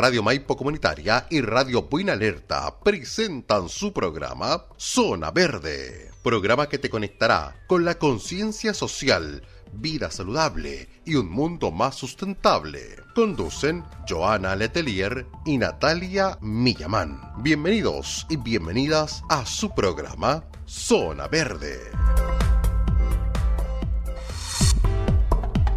Radio Maipo Comunitaria y Radio Buena Alerta presentan su programa Zona Verde, programa que te conectará con la conciencia social, vida saludable y un mundo más sustentable. Conducen Joana Letelier y Natalia Millamán. Bienvenidos y bienvenidas a su programa Zona Verde.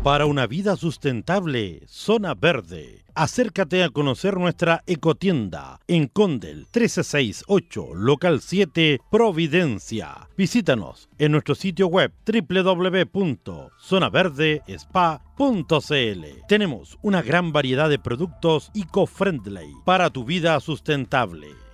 Para una vida sustentable, Zona Verde. Acércate a conocer nuestra ecotienda en Condel 1368, local 7, Providencia. Visítanos en nuestro sitio web www.zonaverdespa.cl. Tenemos una gran variedad de productos eco-friendly para tu vida sustentable.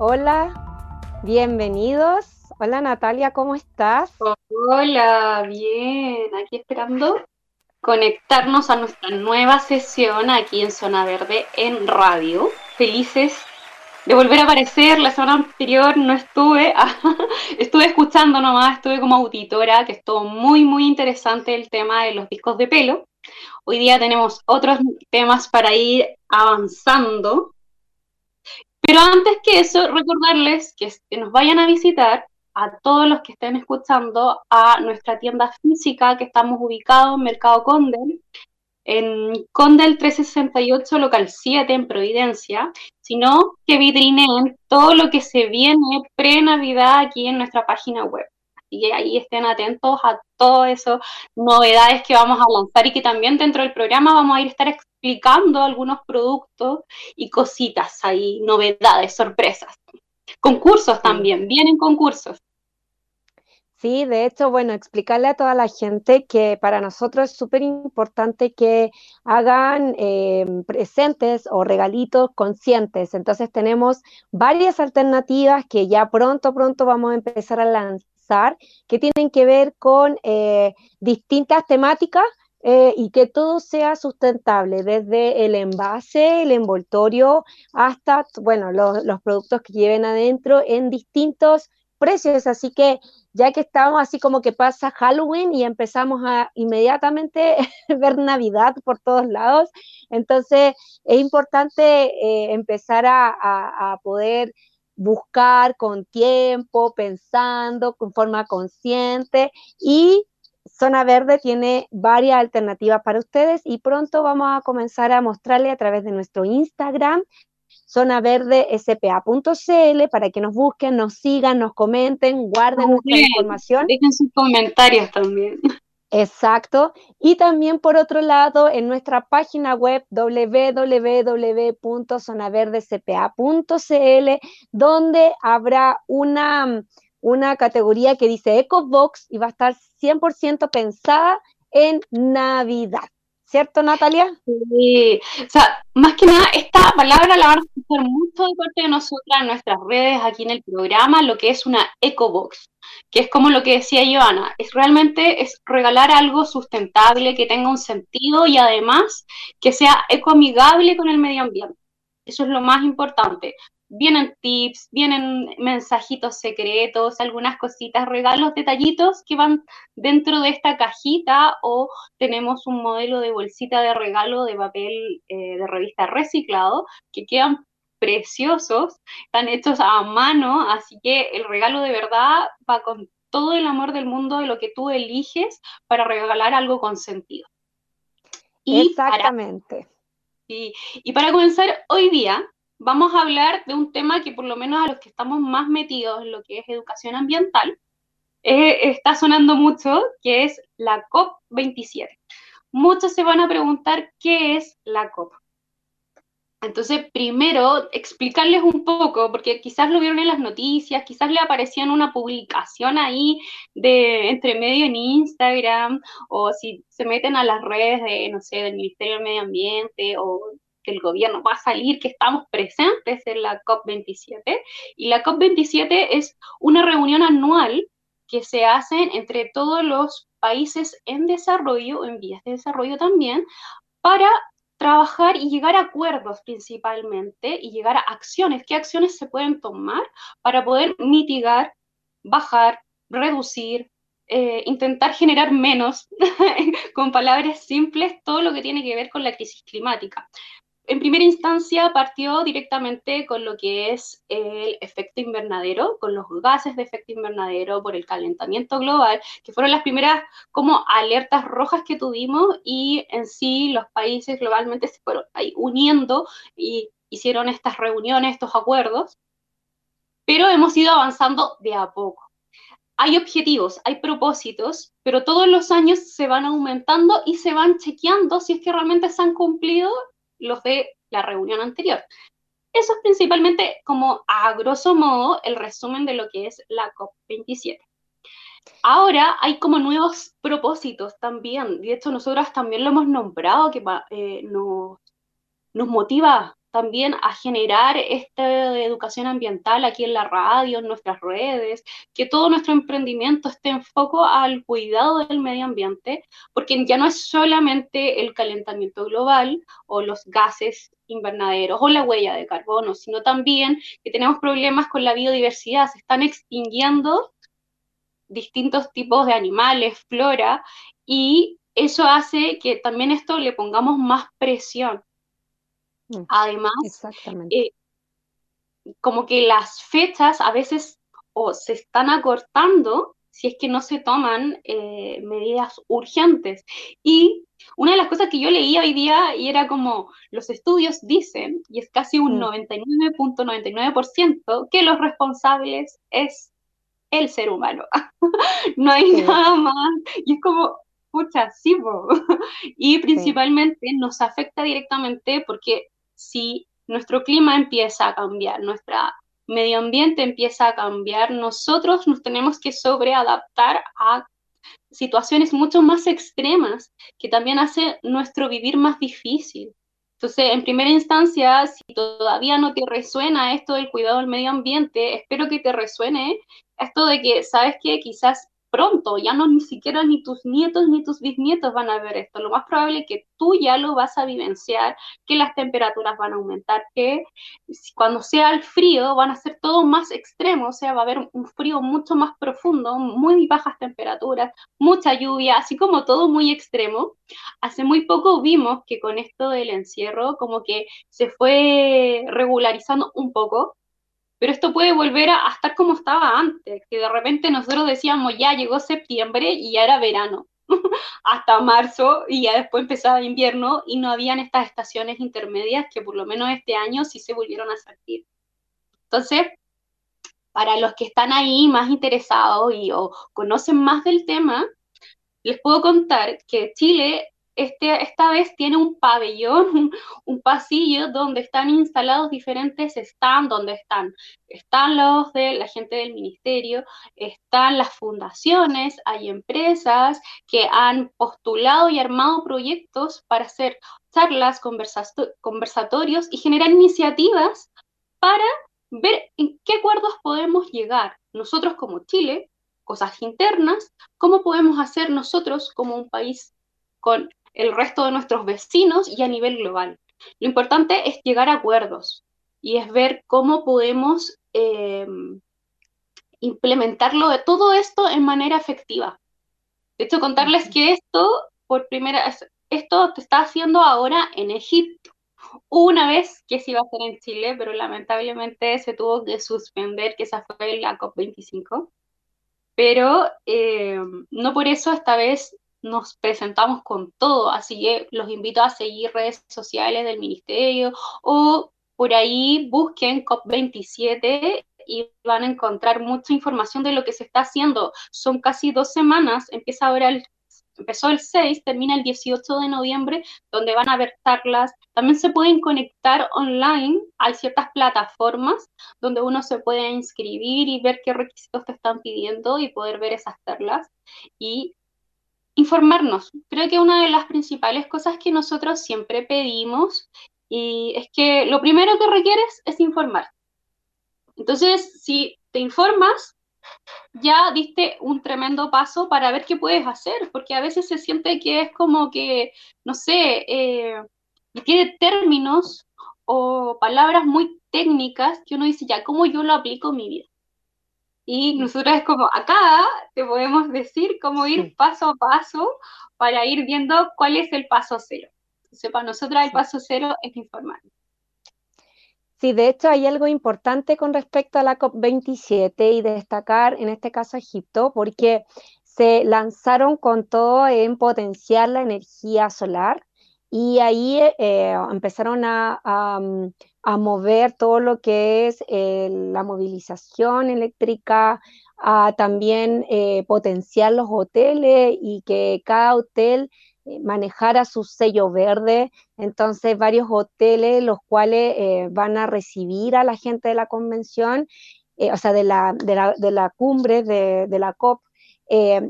Hola, bienvenidos. Hola Natalia, ¿cómo estás? Hola, bien. Aquí esperando conectarnos a nuestra nueva sesión aquí en Zona Verde en radio. Felices de volver a aparecer. La semana anterior no estuve, estuve escuchando nomás, estuve como auditora, que estuvo muy, muy interesante el tema de los discos de pelo. Hoy día tenemos otros temas para ir avanzando. Pero antes que eso, recordarles que, nos vayan a visitar a todos los que estén escuchando a nuestra tienda física que estamos ubicados en Mercado Condel, en Condel 368, local 7 en Providencia, sino que vitrineen todo lo que se viene pre-Navidad aquí en nuestra página web. Y ahí estén atentos a todas esas novedades que vamos a lanzar y que también dentro del programa vamos a ir a estar explicando algunos productos y cositas ahí, novedades, sorpresas. Concursos también, vienen concursos. Sí, de hecho, bueno, explicarle a toda la gente que para nosotros es súper importante que hagan eh, presentes o regalitos conscientes. Entonces tenemos varias alternativas que ya pronto, pronto vamos a empezar a lanzar, que tienen que ver con eh, distintas temáticas eh, y que todo sea sustentable, desde el envase, el envoltorio, hasta, bueno, los, productos que lleven adentro en distintos precios. Así que ya que estamos así como que pasa Halloween y empezamos a inmediatamente ver Navidad por todos lados, entonces es importante eh, empezar a, a poder buscar con tiempo, pensando, con forma consciente y Zona Verde tiene varias alternativas para ustedes y pronto vamos a comenzar a mostrarle a través de nuestro Instagram, zonaverdespa.cl, para que nos busquen, nos sigan, nos comenten, guarden nuestra información. Dejen sus comentarios también. Exacto. Y también por otro lado, en nuestra página web www.zonaverdespa.cl, donde habrá una una categoría que dice EcoBox y va a estar 100% pensada en Navidad. ¿Cierto, Natalia? Sí, o sea, más que nada, esta palabra la van a escuchar mucho de parte de nosotras en nuestras redes, aquí en el programa, lo que es una EcoBox, que es como lo que decía Joana, es realmente es regalar algo sustentable, que tenga un sentido y además que sea ecoamigable con el medio ambiente. Eso es lo más importante vienen tips, vienen mensajitos secretos, algunas cositas, regalos, detallitos que van dentro de esta cajita o tenemos un modelo de bolsita de regalo de papel eh, de revista reciclado que quedan preciosos, están hechos a mano, así que el regalo de verdad va con todo el amor del mundo de lo que tú eliges para regalar algo con sentido. Exactamente. y para comenzar hoy día, vamos a hablar de un tema que por lo menos a los que estamos más metidos en lo que es educación ambiental, eh, está sonando mucho, que es la COP27. Muchos se van a preguntar qué es la COP. Entonces, primero, explicarles un poco, porque quizás lo vieron en las noticias, quizás le apareció en una publicación ahí de entre medio en Instagram, o si se meten a las redes de, no sé, del Ministerio del Medio Ambiente o el gobierno va a salir, que estamos presentes en la COP27. Y la COP27 es una reunión anual que se hace entre todos los países en desarrollo, en vías de desarrollo también, para trabajar y llegar a acuerdos principalmente y llegar a acciones. ¿Qué acciones se pueden tomar para poder mitigar, bajar, reducir, eh, intentar generar menos, con palabras simples, todo lo que tiene que ver con la crisis climática? En primera instancia partió directamente con lo que es el efecto invernadero, con los gases de efecto invernadero por el calentamiento global, que fueron las primeras como alertas rojas que tuvimos y en sí los países globalmente se fueron ahí uniendo y hicieron estas reuniones, estos acuerdos, pero hemos ido avanzando de a poco. Hay objetivos, hay propósitos, pero todos los años se van aumentando y se van chequeando si es que realmente se han cumplido los de la reunión anterior. Eso es principalmente como a grosso modo el resumen de lo que es la COP27. Ahora hay como nuevos propósitos también, de hecho nosotros también lo hemos nombrado, que eh, nos, nos motiva también a generar esta educación ambiental aquí en la radio, en nuestras redes, que todo nuestro emprendimiento esté en foco al cuidado del medio ambiente, porque ya no es solamente el calentamiento global o los gases invernaderos o la huella de carbono, sino también que tenemos problemas con la biodiversidad, se están extinguiendo distintos tipos de animales, flora, y eso hace que también esto le pongamos más presión Mm, Además, eh, como que las fechas a veces o se están acortando si es que no se toman eh, medidas urgentes. Y una de las cosas que yo leía hoy día y era como los estudios dicen, y es casi un 99.99%, mm. que los responsables es el ser humano. no hay nada más. Y es como, escucha, sí, y principalmente nos afecta directamente porque si nuestro clima empieza a cambiar, nuestro medio ambiente empieza a cambiar, nosotros nos tenemos que sobreadaptar a situaciones mucho más extremas que también hace nuestro vivir más difícil. Entonces, en primera instancia, si todavía no te resuena esto del cuidado del medio ambiente, espero que te resuene esto de que, ¿sabes qué? Quizás pronto, ya no ni siquiera ni tus nietos ni tus bisnietos van a ver esto. Lo más probable es que tú ya lo vas a vivenciar, que las temperaturas van a aumentar, que cuando sea el frío van a ser todo más extremo, o sea, va a haber un frío mucho más profundo, muy bajas temperaturas, mucha lluvia, así como todo muy extremo. Hace muy poco vimos que con esto del encierro como que se fue regularizando un poco, pero esto puede volver a, estar como estaba antes, que de repente nosotros decíamos ya llegó septiembre y ya era verano, hasta marzo y ya después empezaba invierno y no habían estas estaciones intermedias que por lo menos este año sí se volvieron a sentir. Entonces, para los que están ahí más interesados y o conocen más del tema, les puedo contar que Chile este, esta vez tiene un pabellón, un, pasillo donde están instalados diferentes stands, donde están, están los de la gente del ministerio, están las fundaciones, hay empresas que han postulado y armado proyectos para hacer charlas, conversatorios y generar iniciativas para ver en qué acuerdos podemos llegar nosotros como Chile, cosas internas, cómo podemos hacer nosotros como un país con el resto de nuestros vecinos y a nivel global. Lo importante es llegar a acuerdos y es ver cómo podemos em, implementarlo de todo esto en manera efectiva. De hecho, contarles que esto, por primera vez, esto se está haciendo ahora en Egipto. Una vez que se iba a hacer en Chile, pero lamentablemente se tuvo que suspender, que esa fue la COP25. Pero em, no por eso esta vez nos presentamos con todo, así que los invito a seguir redes sociales del ministerio o por ahí busquen COP27 y van a encontrar mucha información de lo que se está haciendo. Son casi dos semanas, empieza ahora el, empezó el 6, termina el 18 de noviembre, donde van a haber charlas. También se pueden conectar online. Hay ciertas plataformas donde uno se puede inscribir y ver qué requisitos te están pidiendo y poder ver esas charlas y informarnos. Creo que una de las principales cosas que nosotros siempre pedimos y es que lo primero que requieres es informar. Entonces, si te informas, ya diste un tremendo paso para ver qué puedes hacer, porque a veces se siente que es como que, no sé, eh, tiene términos o palabras muy técnicas que uno dice, ya, ¿cómo yo lo aplico en mi vida? Y nosotros es como, acá te podemos decir cómo ir paso a paso para ir viendo cuál es el paso cero. Entonces, para nosotros el paso cero es informar. Sí, de hecho hay algo importante con respecto a la COP27 y destacar en este caso Egipto, porque se lanzaron con todo en potenciar la energía solar y ahí eh, empezaron a, mover todo lo que es eh, la movilización eléctrica, a también eh, potenciar los hoteles y que cada hotel eh, manejara su sello verde, entonces varios hoteles los cuales eh, van a recibir a la gente de la convención, eh, o sea, de la, de la, de la cumbre de, de, la COP,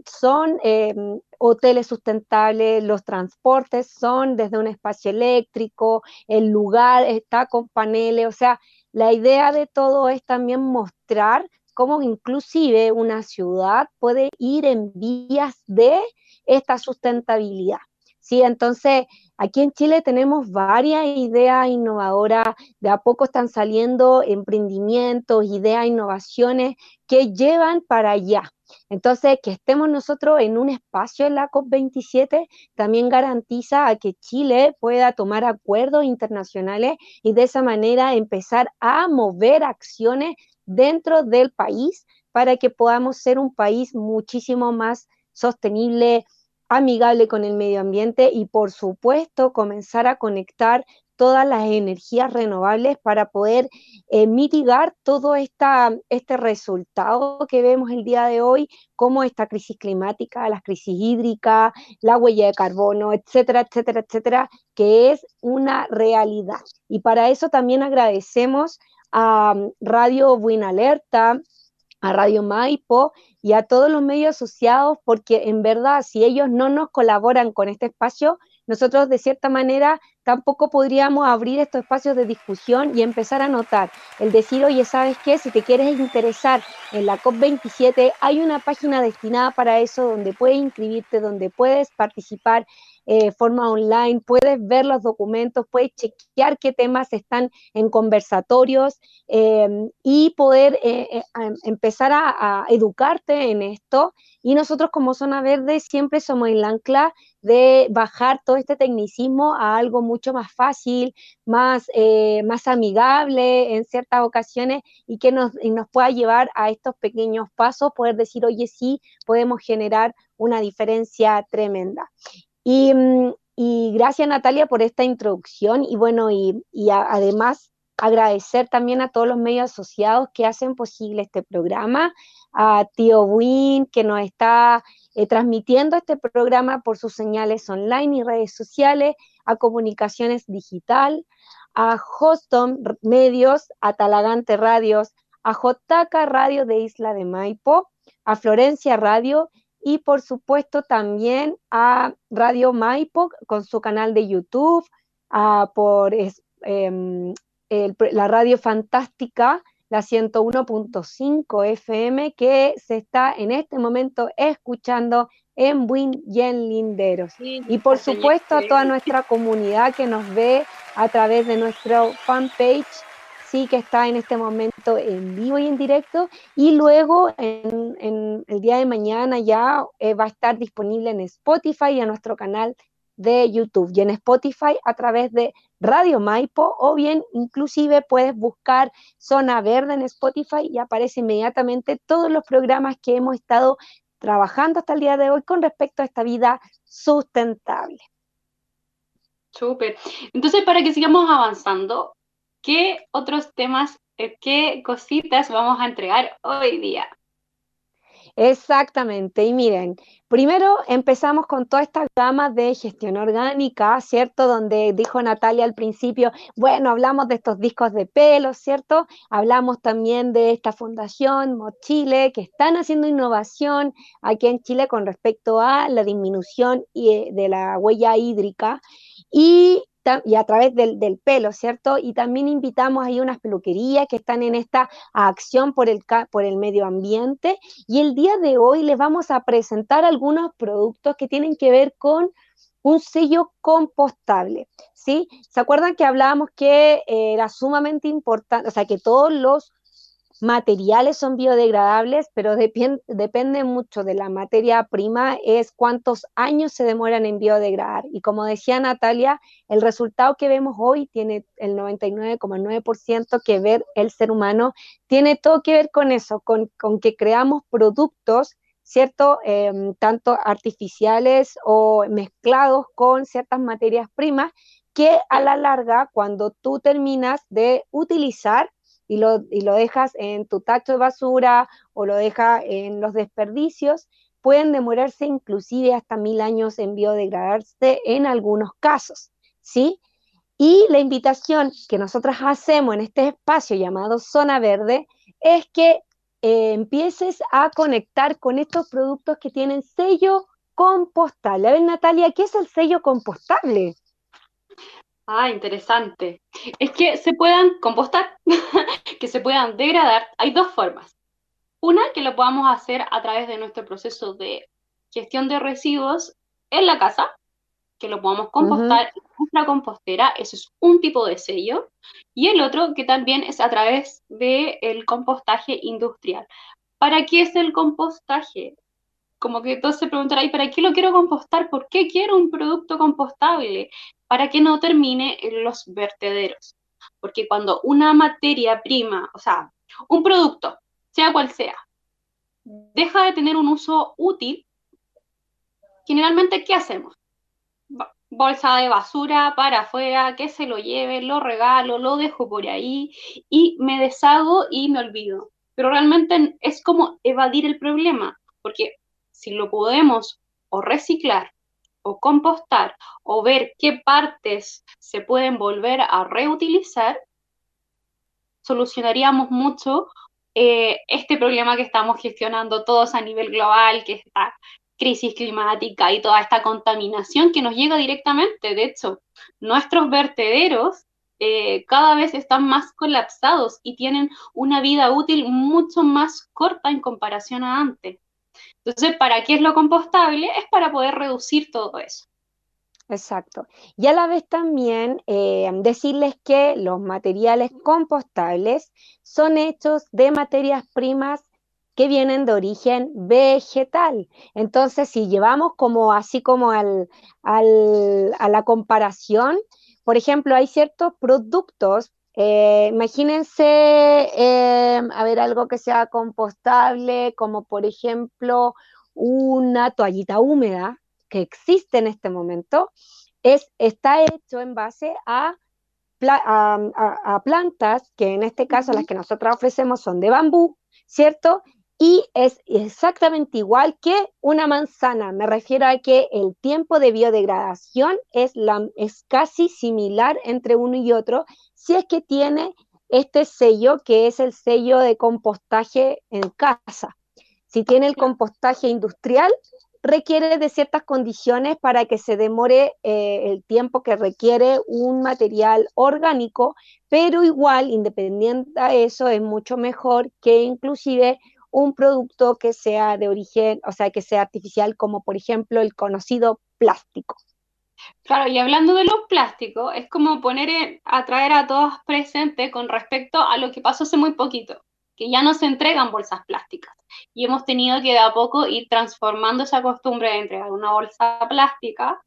son hoteles sustentables, los transportes son desde un espacio eléctrico, el lugar está con paneles, o sea, la idea de todo es también mostrar cómo inclusive una ciudad puede ir en vías de esta sustentabilidad. ¿Sí? Entonces, aquí en Chile tenemos varias ideas innovadoras, de a poco están saliendo emprendimientos, ideas, innovaciones que llevan para allá. Entonces, que estemos nosotros en un espacio en la COP27 también garantiza a que Chile pueda tomar acuerdos internacionales y de esa manera empezar a mover acciones dentro del país para que podamos ser un país muchísimo más sostenible, amigable con el medio ambiente y por supuesto comenzar a conectar todas las energías renovables para poder eh, mitigar todo este resultado que vemos el día de hoy, como esta crisis climática, la crisis hídrica, la huella de carbono, etcétera, etcétera, etcétera, que es una realidad. Y para eso también agradecemos a mm, Radio Buena Alerta, a Radio Maipo y a todos los medios asociados, porque en verdad, si ellos no nos colaboran con este espacio, nosotros de cierta manera tampoco podríamos abrir estos espacios de discusión y empezar a notar, el decir, oye, ¿sabes qué? Si te quieres interesar en la COP27, hay una página destinada para eso donde puedes inscribirte, donde puedes participar eh, forma online, puedes ver los documentos, puedes chequear qué temas están en conversatorios em, y poder eh, eh, empezar a, educarte en esto. Y nosotros como Zona Verde siempre somos el ancla de bajar todo este tecnicismo a algo mucho más fácil, más, más amigable en ciertas ocasiones y que nos, nos pueda llevar a estos pequeños pasos, poder decir, oye, sí, podemos generar una diferencia tremenda. Mm, y, gracias Natalia por esta introducción y bueno, y, además agradecer también a todos los medios asociados que hacen posible este programa, a Tío Win que nos está eh, transmitiendo este programa por sus señales online y redes sociales, a Comunicaciones Digital, a Hostom Medios, a Talagante Radios, a Jotaca Radio de Isla de Maipo, a Florencia Radio y por supuesto también a Radio Maipo con su canal de YouTube, a por em, la radio fantástica, la 101.5 FM, que se está en este momento escuchando en Buin y en Linderos. y por supuesto a toda nuestra comunidad que nos ve a través de nuestro fanpage sí que está en este momento en vivo y en directo y luego el día de mañana ya eh, va a estar disponible en Spotify y en nuestro canal de YouTube y en Spotify a través de Radio Maipo o bien inclusive puedes buscar Zona Verde en Spotify y aparece inmediatamente todos los programas que hemos estado trabajando hasta el día de hoy con respecto a esta vida sustentable. Súper. Entonces, para que sigamos avanzando, ¿qué otros temas, eh, qué cositas vamos a entregar hoy día? Exactamente, y miren, primero empezamos con toda esta gama de gestión orgánica, ¿cierto? Donde dijo Natalia al principio, bueno, hablamos de estos discos de pelo, ¿cierto? Hablamos también de esta fundación Mochile, que están haciendo innovación aquí en Chile con respecto a la disminución eh, de la huella hídrica. Y y a través del, pelo, ¿cierto? Y también invitamos ahí unas peluquerías que están en esta acción por el, por el medio ambiente. Y el día de hoy les vamos a presentar algunos productos que tienen que ver con un sello compostable, ¿sí? ¿Se acuerdan que hablábamos que era sumamente importante, o sea, que todos los materiales son biodegradables, pero depende mucho de la materia prima, es cuántos años se demoran en biodegradar. Y como decía Natalia, el resultado que vemos hoy tiene el 99,9% que ver el ser humano, tiene todo que ver con eso, con, que creamos productos ¿cierto? Em, tanto artificiales o mezclados con ciertas materias primas que a la larga, cuando tú terminas de utilizar, y lo, dejas en tu tacho de basura o lo dejas en los desperdicios, pueden demorarse inclusive hasta mil años en biodegradarse en algunos casos, ¿sí? Y la invitación que nosotros hacemos en este espacio llamado Zona Verde es que eh, empieces a conectar con estos productos que tienen sello compostable. A ver, Natalia, ¿qué es el sello compostable? Ah, interesante. Es que se puedan compostar, que se puedan degradar. Hay dos formas. Una, que lo podamos hacer a través de nuestro proceso de gestión de residuos en la casa, que lo podamos compostar en nuestra compostera, eso es un tipo de sello. Y el otro, que también es a través del compostaje industrial. ¿Para qué es el compostaje? Como que todos se preguntarán, ¿y para qué lo quiero compostar? ¿Por qué quiero un producto compostable? Para que no termine en los vertederos. Porque cuando una materia prima, o sea, un producto, sea cual sea, deja de tener un uso útil, generalmente, ¿qué hacemos? Bolsa de basura para afuera, que se lo lleve, lo regalo, lo dejo por ahí y me deshago y me olvido. Pero realmente es como evadir el problema, porque si lo podemos o reciclar o compostar o ver qué partes se pueden volver a reutilizar, solucionaríamos mucho eh, este problema que estamos gestionando todos a nivel global, que es esta crisis climática y toda esta contaminación que nos llega directamente. De hecho, nuestros vertederos eh, cada vez están más colapsados y tienen una vida útil mucho más corta en comparación a antes. Entonces, ¿para qué es lo compostable? Es para poder reducir todo eso. Exacto. Y a la vez también eh, decirles que los materiales compostables son hechos de materias primas que vienen de origen vegetal. Entonces, si llevamos como así como al, a la comparación, por ejemplo, hay ciertos productos eh, imagínense, eh, a ver, algo que sea compostable, como por ejemplo una toallita húmeda que existe en este momento, es, está hecho en base a, a plantas, que en este caso las que nosotros ofrecemos son de bambú, ¿cierto? Y es exactamente igual que una manzana. Me refiero a que el tiempo de biodegradación es, la, es casi similar entre uno y otro si es que tiene este sello que es el sello de compostaje en casa. Si tiene el compostaje industrial, requiere de ciertas condiciones para que se demore eh, el tiempo que requiere un material orgánico, pero igual, independiente de eso, es mucho mejor que inclusive un producto que sea de origen, o sea, que sea artificial, como por ejemplo el conocido plástico. Claro, y hablando de los plásticos, es como poner, atraer a todos presentes con respecto a lo que pasó hace muy poquito, que ya no se entregan bolsas plásticas. Y hemos tenido que de a poco ir transformando esa costumbre de entregar una bolsa plástica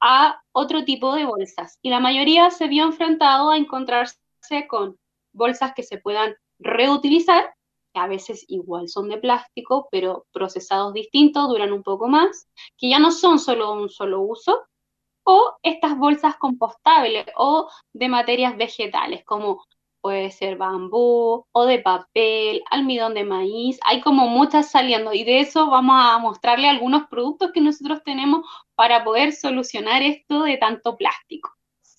a otro tipo de bolsas. Y la mayoría se vio enfrentado a encontrarse con bolsas que se puedan reutilizar a veces igual son de plástico, pero procesados distintos, duran un poco más, que ya no son solo un solo uso, o estas bolsas compostables o de materias vegetales, como puede ser bambú o de papel, almidón de maíz, hay como muchas saliendo y de eso vamos a mostrarle algunos productos que nosotros tenemos para poder solucionar esto de tanto plástico.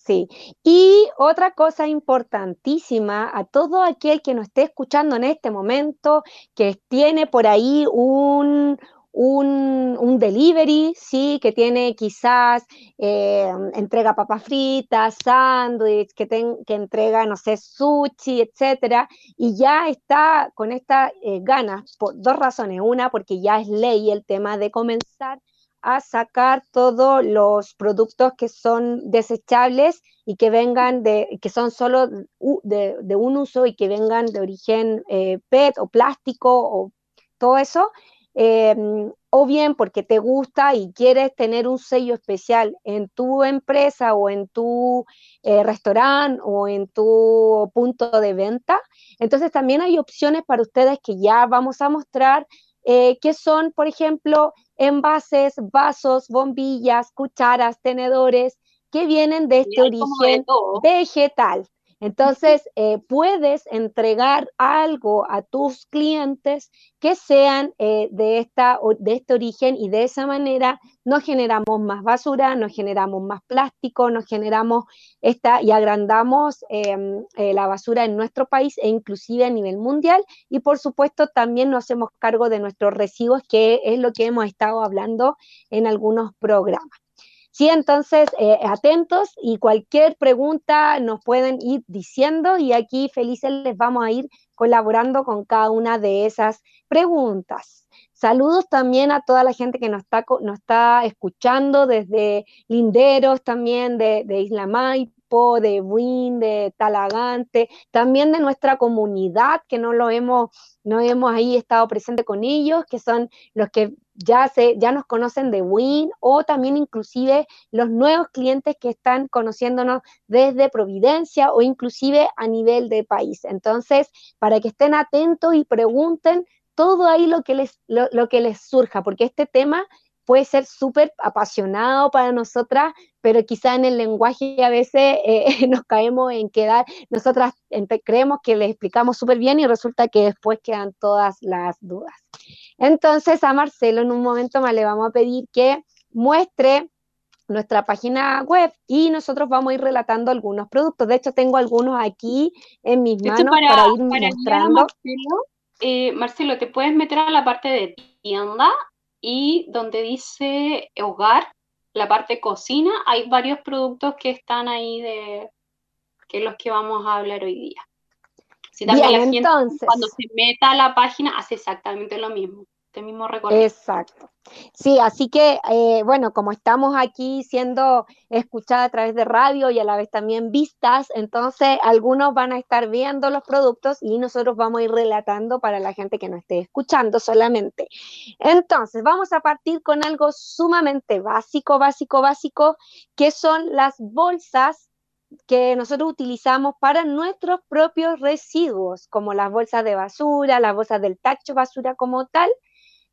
Sí, y otra cosa importantísima a todo aquel que nos esté escuchando en este momento, que tiene por ahí un, un, delivery, sí, que tiene quizás, eh, entrega papas fritas, sándwich, que, que entrega, no sé, sushi, etcétera, y ya está con esta eh, ganas, por dos razones. Una, porque ya es ley el tema de comenzar a sacar todos los productos que son desechables y que vengan de, que son solo de, un uso y que vengan de origen eh, PET o plástico o todo eso, Em, o bien porque te gusta y quieres tener un sello especial en tu empresa o en tu eh, restaurante o en tu punto de venta. Entonces también hay opciones para ustedes que ya vamos a mostrar, eh, que son, por ejemplo, envases, vasos, bombillas, cucharas, tenedores, que vienen de este origen vegetal. Entonces, eh, puedes entregar algo a tus clientes que sean eh, de, esta, de este origen y de esa manera no generamos más basura, no generamos más plástico, no generamos esta y agrandamos em, eh, la basura en nuestro país e inclusive a nivel mundial. Y por supuesto, también nos hacemos cargo de nuestros residuos, que es lo que hemos estado hablando en algunos programas. Sí, entonces, eh, atentos y cualquier pregunta nos pueden ir diciendo y aquí felices les vamos a ir colaborando con cada una de esas preguntas. Saludos también a toda la gente que nos está, nos está escuchando desde Linderos, también de, de Isla De Win, de Talagante, también de nuestra comunidad que no lo hemos, no hemos ahí estado presente con ellos, que son los que ya, se, ya nos conocen de Win o también inclusive los nuevos clientes que están conociéndonos desde Providencia o inclusive a nivel de país. Entonces, para que estén atentos y pregunten todo ahí lo que les, lo que les surja, porque este tema puede ser súper apasionado para nosotras, pero quizá en el lenguaje a veces eh, nos caemos en quedar, nosotras creemos que les explicamos súper bien y resulta que después quedan todas las dudas. Entonces a Marcelo en un momento más le vamos a pedir que muestre nuestra página web y nosotros vamos a ir relatando algunos productos. De hecho, tengo algunos aquí en mis manos para, ir mostrando. Marcelo, eh, Marcelo, te puedes meter a la parte de tienda y donde dice hogar, la parte cocina, hay varios productos que están ahí de que los que vamos a hablar hoy día. Si también la gente cuando se meta a la página hace exactamente lo mismo este mismo recorrido. Exacto. Sí, así que, eh, bueno, como estamos aquí siendo escuchadas a través de radio y a la vez también vistas, entonces algunos van a estar viendo los productos y nosotros vamos a ir relatando para la gente que no esté escuchando solamente. Entonces, vamos a partir con algo sumamente básico, básico, básico, que son las bolsas que nosotros utilizamos para nuestros propios residuos, como las bolsas de basura, las bolsas del tacho basura como tal,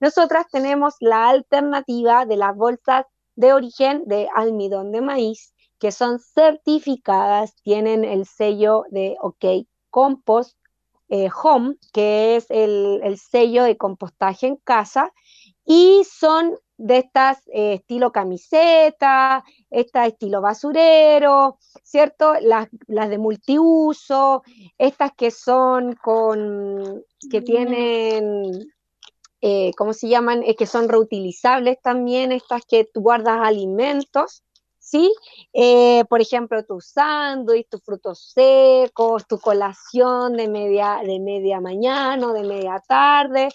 nosotras tenemos la alternativa de las bolsas de origen de almidón de maíz, que son certificadas, tienen el sello de OK Compost eh, Home, que es el, sello de compostaje en casa, y son de estas eh, estilo camiseta, esta estilo basurero, ¿cierto? Las, las, de multiuso, estas que son con, que tienen eh, ¿cómo se llaman? Es que son reutilizables también, estas que tú guardas alimentos, ¿sí? Eh, por ejemplo, tu sándwich, tus frutos secos, tu colación de media, de media mañana o de media tarde,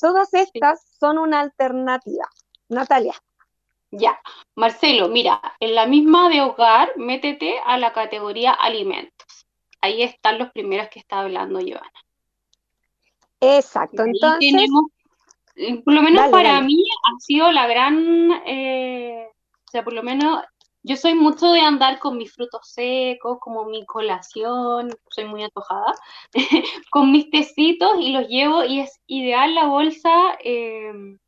todas estas son una alternativa. Natalia. Ya, Marcelo, mira, en la misma de hogar, métete a la categoría alimentos. Ahí están los primeros que está hablando Joana. Exacto, entonces tenemos eh, por lo menos para mí ha sido la gran, eh, o sea, por lo menos yo soy mucho de andar con mis frutos secos, como mi colación, soy muy atojada, con mis tecitos y los llevo y es ideal la bolsa, em,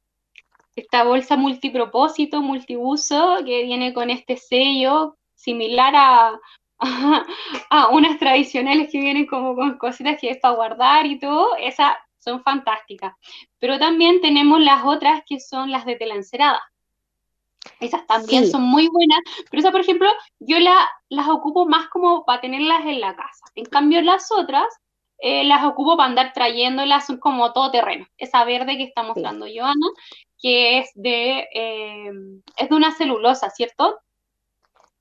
esta bolsa multipropósito, multiuso, que viene con este sello similar a, ah, unas tradicionales que vienen como con cositas que es para guardar y todo, esas son fantásticas. Pero también tenemos las otras que son las de tela encerada. Esas también son muy buenas, pero esas, por ejemplo, yo la, las ocupo más como para tenerlas en la casa. En cambio, las otras eh, las ocupo para andar trayéndolas, son como todo terreno. Esa verde que está mostrando Joana, que es de, eh, es de una celulosa, ¿cierto?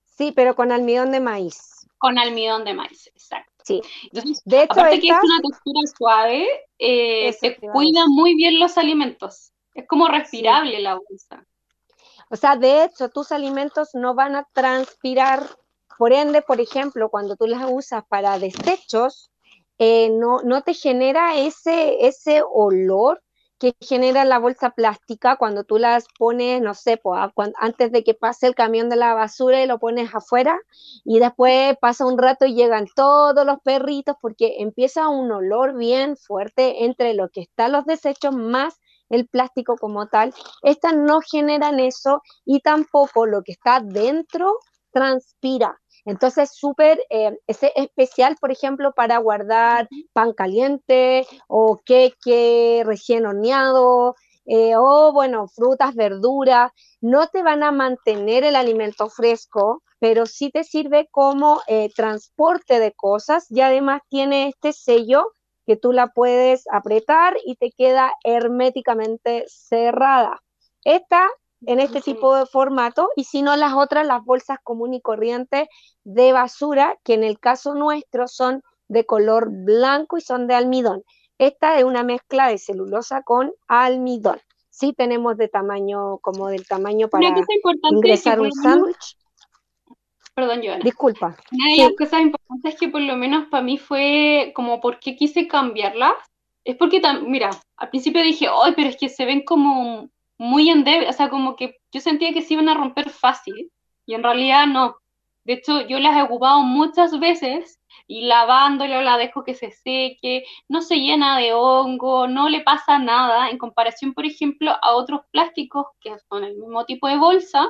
Sí, pero con almidón de maíz. Con almidón de maíz, exacto. Sí. de hecho, aparte que es una textura suave, eh, se cuida muy bien los alimentos. Es como respirable la bolsa. O sea, de hecho, tus alimentos no van a transpirar. Por ende, por ejemplo, cuando tú las usas para desechos, eh, no, no te genera ese, ese olor que genera la bolsa plástica cuando tú las pones, no sé, antes de que pase el camión de la basura y lo pones afuera y después pasa un rato y llegan todos los perritos porque empieza un olor bien fuerte entre lo que están los desechos más el plástico como tal. Estas no generan eso y tampoco lo que está dentro transpira. Entonces, súper eh, es especial, por ejemplo, para guardar pan caliente o queque recién horneado, eh, o bueno, frutas, verduras. No te van a mantener el alimento fresco, pero sí te sirve como eh, transporte de cosas y además tiene este sello que tú la puedes apretar y te queda herméticamente cerrada. Esta en este tipo de formato y si no las otras, las bolsas común y corriente de basura, que en el caso nuestro son de color blanco y son de almidón. Esta es una mezcla de celulosa con almidón. Sí tenemos de tamaño, como del tamaño para ingresar un sándwich. Perdón, Joana. Disculpa. Una de las cosas importantes es que por lo menos para mí fue como por qué quise cambiarlas. Es porque, mira, al principio dije, ay, pero es que se ven como muy endeble, o sea, como que yo sentía que se iban a romper fácil y en realidad no. De hecho, yo las he ocupado muchas veces y lavándola la dejo que se seque, no se llena de hongo, no le pasa nada en comparación, por ejemplo, a otros plásticos que son el mismo tipo de bolsa,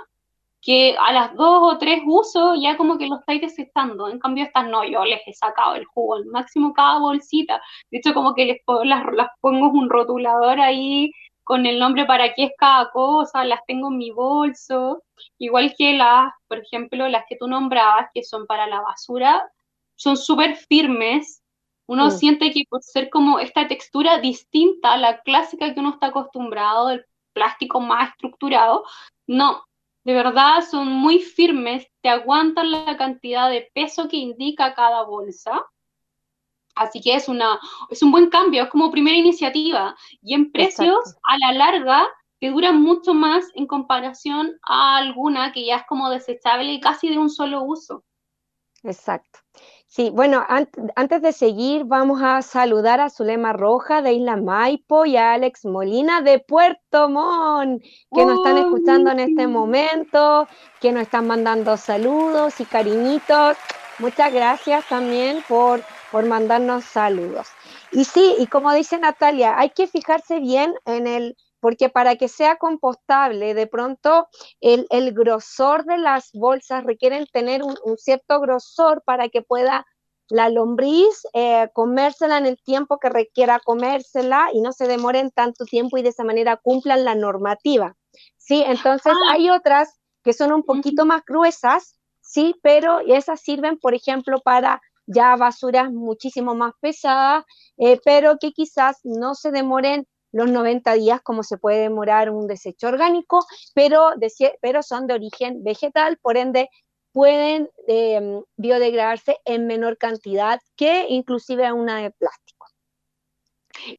que a las dos o tres usos ya como que los estáis desechando. En cambio, estas no, yo les he sacado el jugo al máximo cada bolsita. De hecho, como que les las, las pongo un rotulador ahí con el nombre para qué es cada cosa, las tengo en mi bolso, igual que las, por ejemplo, las que tú nombrabas, que son para la basura, son súper firmes. Uno siente que por ser como esta textura distinta a la clásica que uno está acostumbrado, del plástico más estructurado, no, de verdad son muy firmes, te aguantan la cantidad de peso que indica cada bolsa Así que es, una, es un buen cambio, es como primera iniciativa. Y en precios, a la larga, que duran mucho más en comparación a alguna que ya es como desechable y casi de un solo uso. Exacto. Sí, bueno, antes de seguir, vamos a saludar a Zulema Roja de Isla Maipo y a Alex Molina de Puerto Montt, que nos están escuchando en este momento, que nos están mandando saludos y cariñitos. Muchas gracias también por por mandarnos saludos. Y sí, y como dice Natalia, hay que fijarse bien en el, porque para que sea compostable, de pronto el, grosor de las bolsas requieren tener un, cierto grosor para que pueda la lombriz eh, comérsela en el tiempo que requiera comérsela y no se demoren tanto tiempo y de esa manera cumplan la normativa. Sí, entonces ah. hay otras que son un poquito más gruesas, sí, pero esas sirven, por ejemplo, para ya basuras muchísimo más pesadas, eh, pero que quizás no se demoren los 90 días como se puede demorar un desecho orgánico, pero, pero son de origen vegetal, por ende pueden em, biodegradarse en menor cantidad que inclusive una de plástico.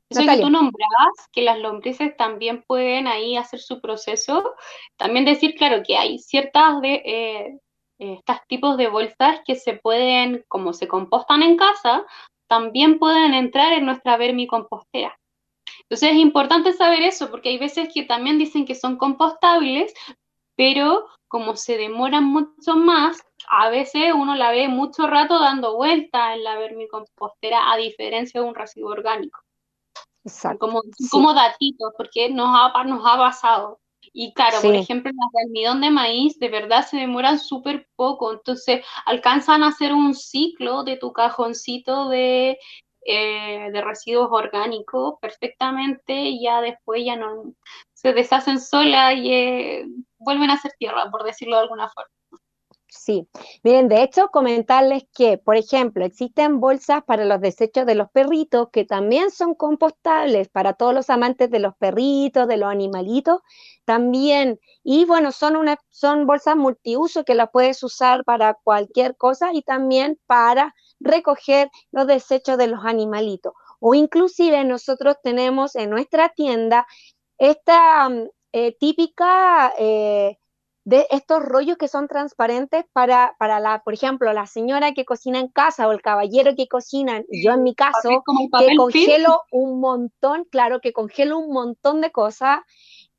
Eso que tú nombrabas, que las lombrices también pueden ahí hacer su proceso. También decir, claro, que hay ciertas de, eh, estos tipos de bolsas que se pueden, como se compostan en casa, también pueden entrar en nuestra vermicompostera. Entonces es importante saber eso, porque hay veces que también dicen que son compostables, pero como se demoran mucho más, a veces uno la ve mucho rato dando vuelta en la vermicompostera, a diferencia de un residuo orgánico. Exacto. Como, como datitos, porque nos ha, nos ha pasado. Y claro, por ejemplo, las de almidón de maíz de verdad se demoran súper poco, entonces alcanzan a hacer un ciclo de tu cajoncito de, eh, de residuos orgánicos perfectamente y ya después ya no se deshacen sola y eh, vuelven a ser tierra, por decirlo de alguna forma. Sí, miren, de hecho, comentarles que, por ejemplo, existen bolsas para los desechos de los perritos que también son compostables para todos los amantes de los perritos, de los animalitos, también. Y bueno, son, una, son bolsas multiuso que las puedes usar para cualquier cosa y también para recoger los desechos de los animalitos. O inclusive nosotros tenemos en nuestra tienda esta mm, eh, típica... Eh, de estos rollos que son transparentes para, para la, por ejemplo, la señora que cocina en casa o el caballero que cocina, yo en mi caso, que congelo un montón, claro, que congelo un montón de cosas,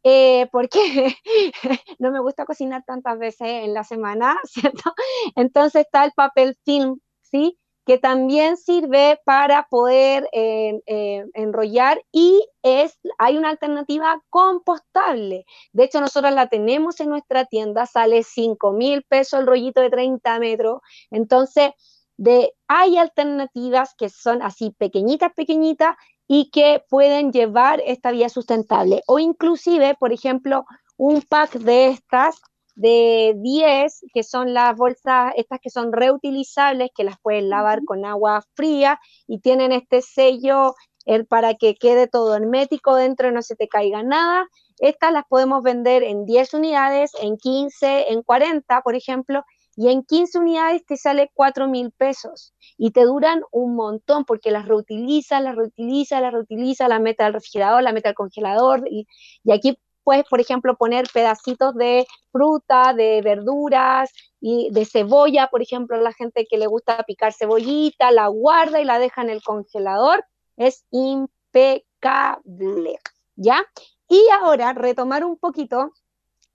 eh, porque no me gusta cocinar tantas veces en la semana, ¿cierto? Entonces está el papel film, ¿sí? Que también sirve para poder eh, eh, enrollar y es, hay una alternativa compostable. De hecho, nosotros la tenemos en nuestra tienda, sale 5 mil pesos el rollito de 30 metros. Entonces, de, hay alternativas que son así pequeñitas, pequeñitas y que pueden llevar esta vía sustentable. O inclusive, por ejemplo, un pack de estas de 10, que son las bolsas, estas que son reutilizables, que las pueden lavar con agua fría y tienen este sello el, para que quede todo hermético dentro y no se te caiga nada. Estas las podemos vender en 10 unidades, en 15, en 40, por ejemplo, y en 15 unidades te sale 4 mil pesos y te duran un montón porque las reutiliza, las reutiliza, las reutiliza, la mete al refrigerador, la mete al congelador y, y aquí puedes, por ejemplo, poner pedacitos de fruta, de verduras y de cebolla, por ejemplo, la gente que le gusta picar cebollita, la guarda y la deja en el congelador. Es impecable, ¿ya? Y ahora, retomar un poquito,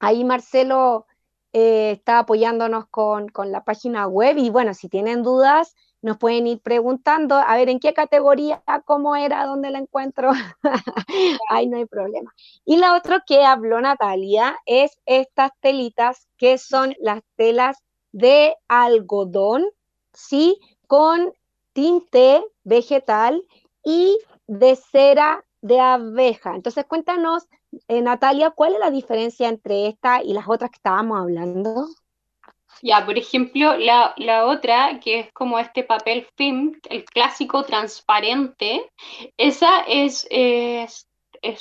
ahí Marcelo eh, está apoyándonos con, con la página web y bueno, si tienen dudas, nos pueden ir preguntando, a ver, ¿en qué categoría? ¿Cómo era? ¿Dónde la encuentro? Ahí no hay problema. Y la otra que habló Natalia es estas telitas que son las telas de algodón, ¿sí? Con tinte vegetal y de cera de abeja. Entonces, cuéntanos, eh, Natalia, ¿cuál es la diferencia entre esta y las otras que estábamos hablando? Ya, por ejemplo, la, otra, que es como este papel film, el clásico transparente, esa es, es,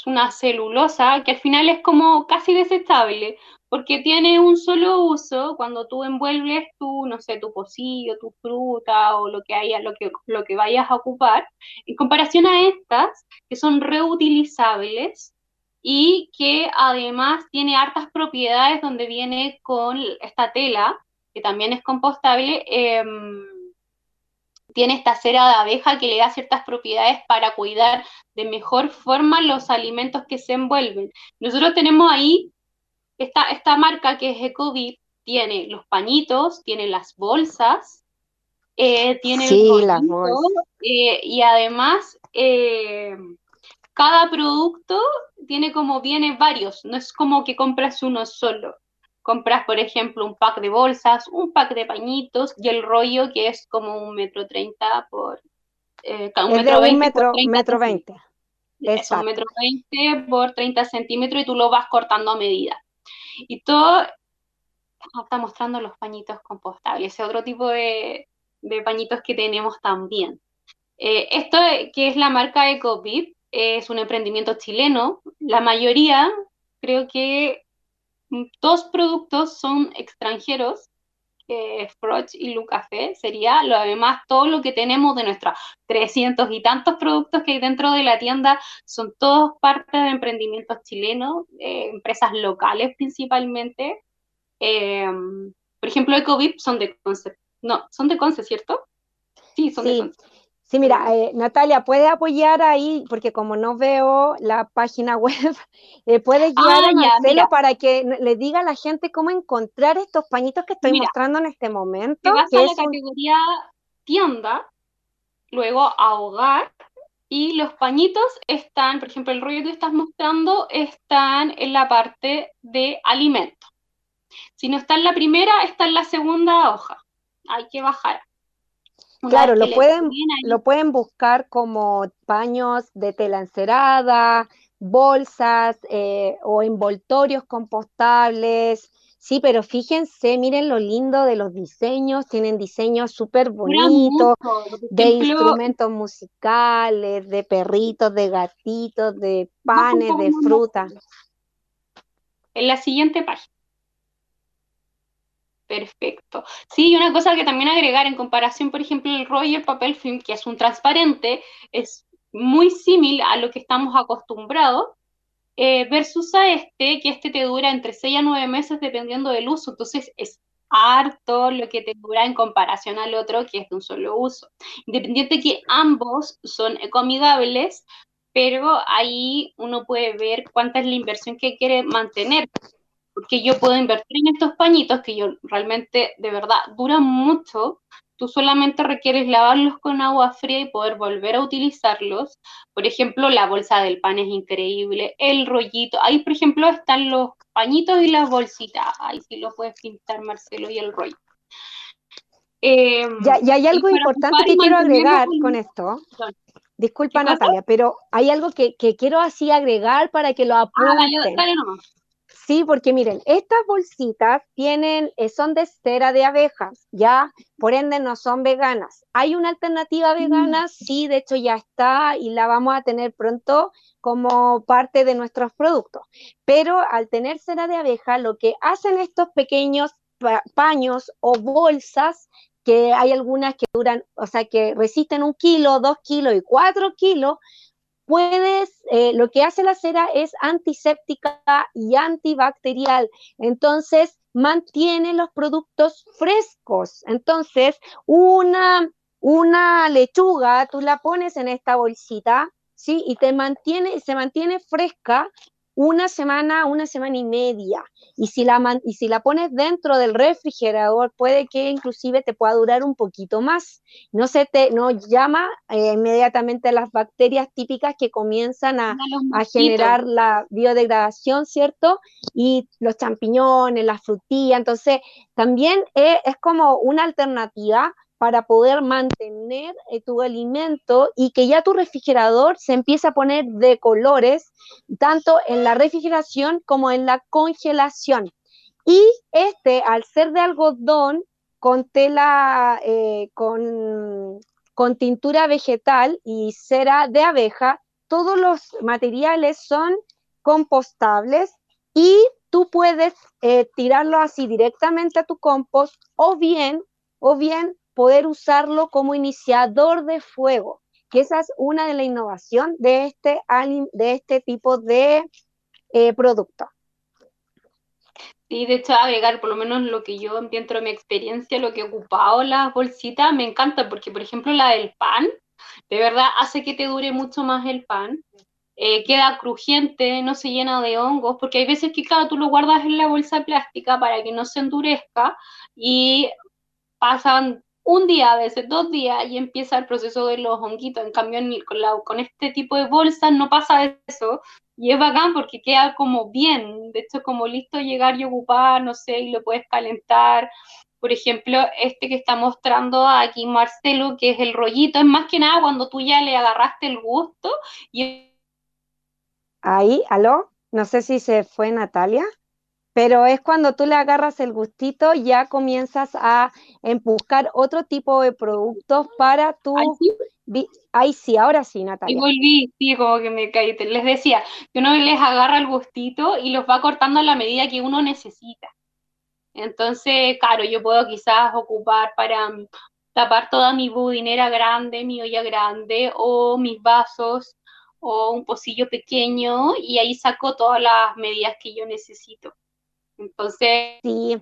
una celulosa que al final es como casi desechable, porque tiene un solo uso cuando tú envuelves tu, no sé, tu pocillo, tu fruta o lo que haya, lo que, lo que vayas a ocupar, en comparación a estas, que son reutilizables, y que además tiene hartas propiedades donde viene con esta tela, que también es compostable, em, tiene esta cera de abeja que le da ciertas propiedades para cuidar de mejor forma los alimentos que se envuelven. Nosotros tenemos ahí esta, esta marca que es Ecovip, tiene los pañitos, tiene las bolsas, eh, tiene el eh, y además eh, cada producto tiene como viene varios, no es como que compras uno solo. Compras, por ejemplo, un pack de bolsas, un pack de pañitos y el rollo que es como un metro treinta por... Eh, un metro. Es un metro veinte por 30 centímetros y tú lo vas cortando a medida. Y todo ah, está mostrando los pañitos compostables, ese otro tipo de, pañitos que tenemos también. Eh, esto que es la marca EcoVip, es un emprendimiento chileno. La mayoría, creo que dos productos son extranjeros, Froch y Lucafé, sería lo demás, todo lo que tenemos de nuestros 300 y tantos productos que hay dentro de la tienda son todos parte de emprendimientos chilenos, eh, empresas locales principalmente. Eh, por ejemplo, Ecovip son de Conce, no, son de Conce, ¿cierto? Sí, son de Conce. Sí, mira, eh, Natalia, ¿puede apoyar ahí? Porque como no veo la página web, eh, ¿puede guiar ah, a Marcelo para que le diga a la gente cómo encontrar estos pañitos que estoy mostrando en este momento? Te vas a la categoría tienda, luego a hogar, y los pañitos están, por ejemplo, el rollo que estás mostrando están en la parte de alimento. Si no está en la primera, está en la segunda hoja. Hay que bajar. Claro, lo pueden, lo pueden buscar como paños de tela encerada, bolsas eh, o envoltorios compostables, Sí, pero fíjense, miren lo lindo de los diseños, tienen diseños súper bonitos, de instrumentos musicales, de perritos, de gatitos, de panes, de fruta. En la siguiente página. Perfecto. Sí, una cosa que también agregar en comparación, por ejemplo, el rollo y el papel film, que es un transparente, es muy similar a lo que estamos acostumbrados, eh, versus a este, que este te dura entre 6 a 9 meses dependiendo del uso. Entonces es harto lo que te dura en comparación al otro que es de un solo uso. Independiente que ambos son ecoamigables, pero ahí uno puede ver cuánta es la inversión que quiere mantener. Porque yo puedo invertir en estos pañitos que yo realmente, de verdad, duran mucho, Tú solamente requieres lavarlos con agua fría y poder volver a utilizarlos. Por ejemplo, la bolsa del pan es increíble, el rollito. Ahí, por ejemplo, están los pañitos y las bolsitas. Ahí sí lo puedes pintar, Marcelo, y el rollo. Eh, y hay algo importante que quiero agregar con esto. Disculpa, Natalia, pero hay algo que, quiero así agregar para que lo ah, apunten. Sí, porque miren, estas bolsitas tienen, eh, son de cera de abejas, ya, por ende no son veganas. ¿Hay una alternativa mm. vegana? Sí, de hecho ya está y la vamos a tener pronto como parte de nuestros productos. Pero al tener cera de abeja, lo que hacen estos pequeños paños o bolsas que hay algunas que duran, o sea, que resisten un kilo, dos kilos y cuatro kilos, puedes, eh, lo que hace la cera es antiséptica y antibacterial, entonces mantiene los productos frescos. Entonces, una, una lechuga, tú la pones en esta bolsita, ¿sí? Y te mantiene, se mantiene fresca una semana, una semana y media. Y si, la, y si la pones dentro del refrigerador, puede que inclusive te pueda durar un poquito más. No se te no llama eh, inmediatamente a las bacterias típicas que comienzan a, a, generar la biodegradación, ¿cierto? Y los champiñones, la frutilla. Entonces, también es, es como una alternativa para poder mantener eh, tu alimento y que ya tu refrigerador se empiece a poner de colores, tanto en la refrigeración como en la congelación. Y este, al ser de algodón, con tela, eh, con, con tintura vegetal y cera de abeja, todos los materiales son compostables y tú puedes eh, tirarlo así directamente a tu compost o bien, o bien poder usarlo como iniciador de fuego, que esa es una de la innovación de este, de este tipo de eh, producto. Sí, de hecho, agregar por lo menos lo que yo dentro de mi experiencia, lo que he ocupado las bolsitas, me encanta porque, por ejemplo, la del pan, de verdad hace que te dure mucho más el pan. Eh, queda crujiente, no se llena de hongos, porque hay veces que, claro, tú lo guardas en la bolsa plástica para que no se endurezca y pasan un día, a veces dos días, y empieza el proceso de los honguitos. En cambio, con, con este tipo de bolsas no pasa eso, y es bacán porque queda como bien, de hecho, como listo llegar y ocupar, no sé, y lo puedes calentar. Por ejemplo, este que está mostrando aquí Marcelo, que es el rollito, es más que nada cuando tú ya le agarraste el gusto. Y... Ahí, aló, no sé si se fue Natalia pero es cuando tú le agarras el gustito, ya comienzas a buscar otro tipo de productos para tu... Ahí sí, ahora sí, Natalia. Y volví, sí, como que me caí. Les decía que uno les agarra el gustito y los va cortando a la medida que uno necesita. Entonces, claro, yo puedo quizás ocupar para tapar toda mi budinera grande, mi olla grande, o mis vasos, o un pocillo pequeño, y ahí saco todas las medidas que yo necesito. Entonces... Sí,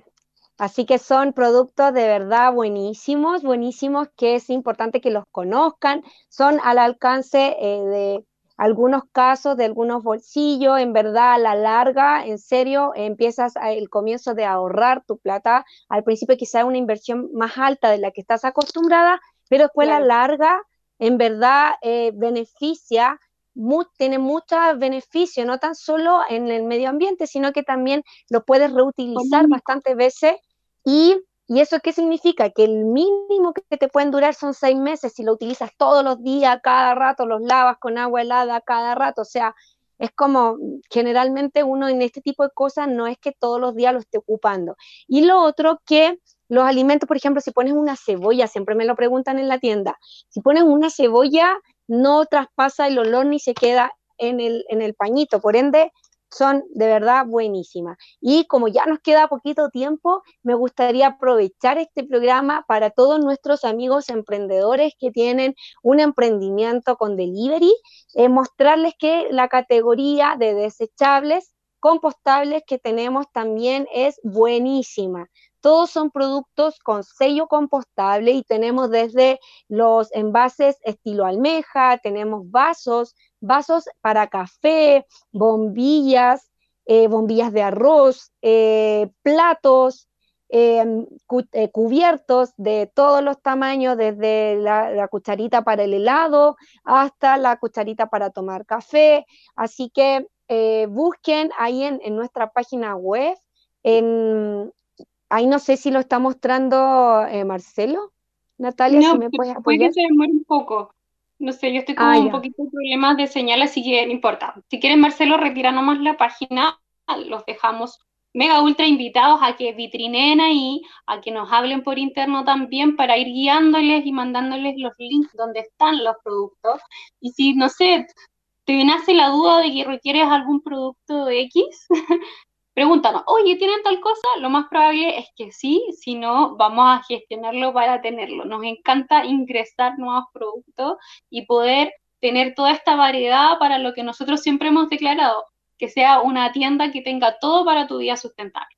así que son productos de verdad buenísimos, buenísimos, que es importante que los conozcan, son al alcance eh, de algunos casos, de algunos bolsillos, en verdad a la larga, en serio, empiezas el comienzo de ahorrar tu plata, al principio quizá una inversión más alta de la que estás acostumbrada, pero después a la larga en verdad eh, beneficia tiene muchos beneficios, no tan solo en el medio ambiente, sino que también lo puedes reutilizar bastantes veces. Y, y, eso qué significa? Que el mínimo que te pueden durar son seis meses si lo utilizas todos los días, cada rato, los lavas con agua helada cada rato. O sea, es como generalmente uno en este tipo de cosas no es que todos los días lo esté ocupando. Y lo otro que los alimentos, por ejemplo, si pones una cebolla, siempre me lo preguntan en la tienda, si pones una cebolla no traspasa el olor ni se queda en el, en el pañito, por ende son de verdad buenísimas. Y como ya nos queda poquito tiempo, me gustaría aprovechar este programa para todos nuestros amigos emprendedores que tienen un emprendimiento con delivery, eh, mostrarles que la categoría de desechables compostables que tenemos también es buenísima. Todos son productos con sello compostable y tenemos desde los envases estilo almeja, tenemos vasos, vasos para café, bombillas, eh, bombillas de arroz, eh, platos, em, eh, cubiertos de todos los tamaños, desde la, cucharita para el helado hasta la cucharita para tomar café. Así que busquen ahí en, en, nuestra página web, en, Ahí no sé si lo está mostrando eh, Marcelo. Natalia, no, si me puedes apoyar. Puede que se demore un poco. No sé, yo estoy con ah, un poquito de problemas de señal, así que no importa. Si quieren, Marcelo, retira nomás la página. Los dejamos mega ultra invitados a que vitrineen ahí, a que nos hablen por interno también para ir guiándoles y mandándoles los links donde están los productos. Y si, no sé, te nace la duda de que requieres algún producto X, pregúntanos, oye, ¿tienen tal cosa? Lo más probable es que sí, si no, vamos a gestionarlo para tenerlo. Nos encanta ingresar nuevos productos y poder tener toda esta variedad para lo que nosotros siempre hemos declarado, que sea una tienda que tenga todo para tu vida sustentable.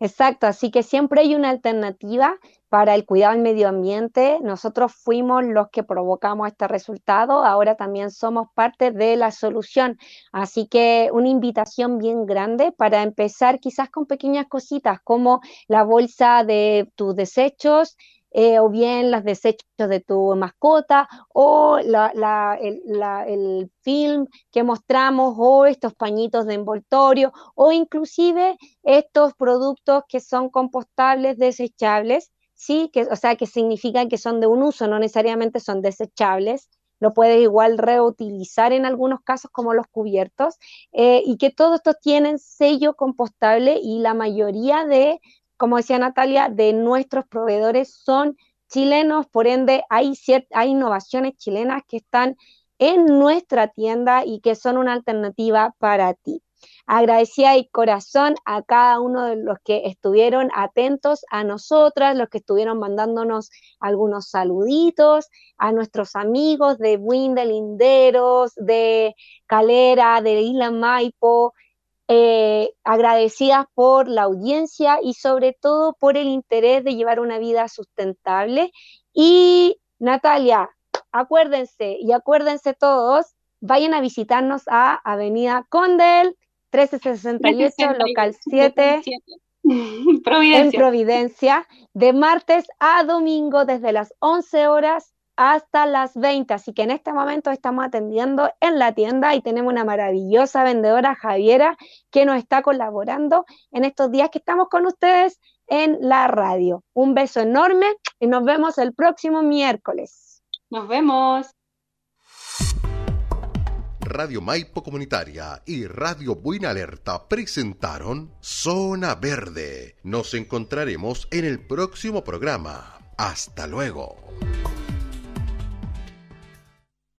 Exacto, así que siempre hay una alternativa para el cuidado del medio ambiente. Nosotros fuimos los que provocamos este resultado, ahora también somos parte de la solución. Así que una invitación bien grande para empezar quizás con pequeñas cositas como la bolsa de tus desechos, eh, o bien los desechos de tu mascota, o el, film que mostramos, o estos pañitos de envoltorio, o inclusive estos productos que son compostables, desechables, sí, que, o sea, que significan que son de un uso, no necesariamente son desechables, lo puedes igual reutilizar en algunos casos como los cubiertos, eh, y que todos estos tienen sello compostable y la mayoría de como decía Natalia, de nuestros proveedores son chilenos, por ende hay, hay innovaciones chilenas que están en nuestra tienda y que son una alternativa para ti. Agradecida de corazón a cada uno de los que estuvieron atentos a nosotras, los que estuvieron mandándonos algunos saluditos, a nuestros amigos de Windel Linderos, de Calera, de Isla Maipo, eh, agradecidas por la audiencia y sobre todo por el interés de llevar una vida sustentable. Y Natalia, acuérdense y acuérdense todos, vayan a visitarnos a Avenida Condel, 1368, local 7. Providencia. En Providencia, de martes a domingo desde las 11 horas hasta las 20. Así que en este momento estamos atendiendo en la tienda y tenemos una maravillosa vendedora, Javiera, que nos está colaborando en estos días que estamos con ustedes en la radio. Un beso enorme y nos vemos el próximo miércoles. Nos vemos. Radio Maipo Comunitaria y Radio Buena Alerta presentaron Zona Verde. Nos encontraremos en el próximo programa. Hasta luego.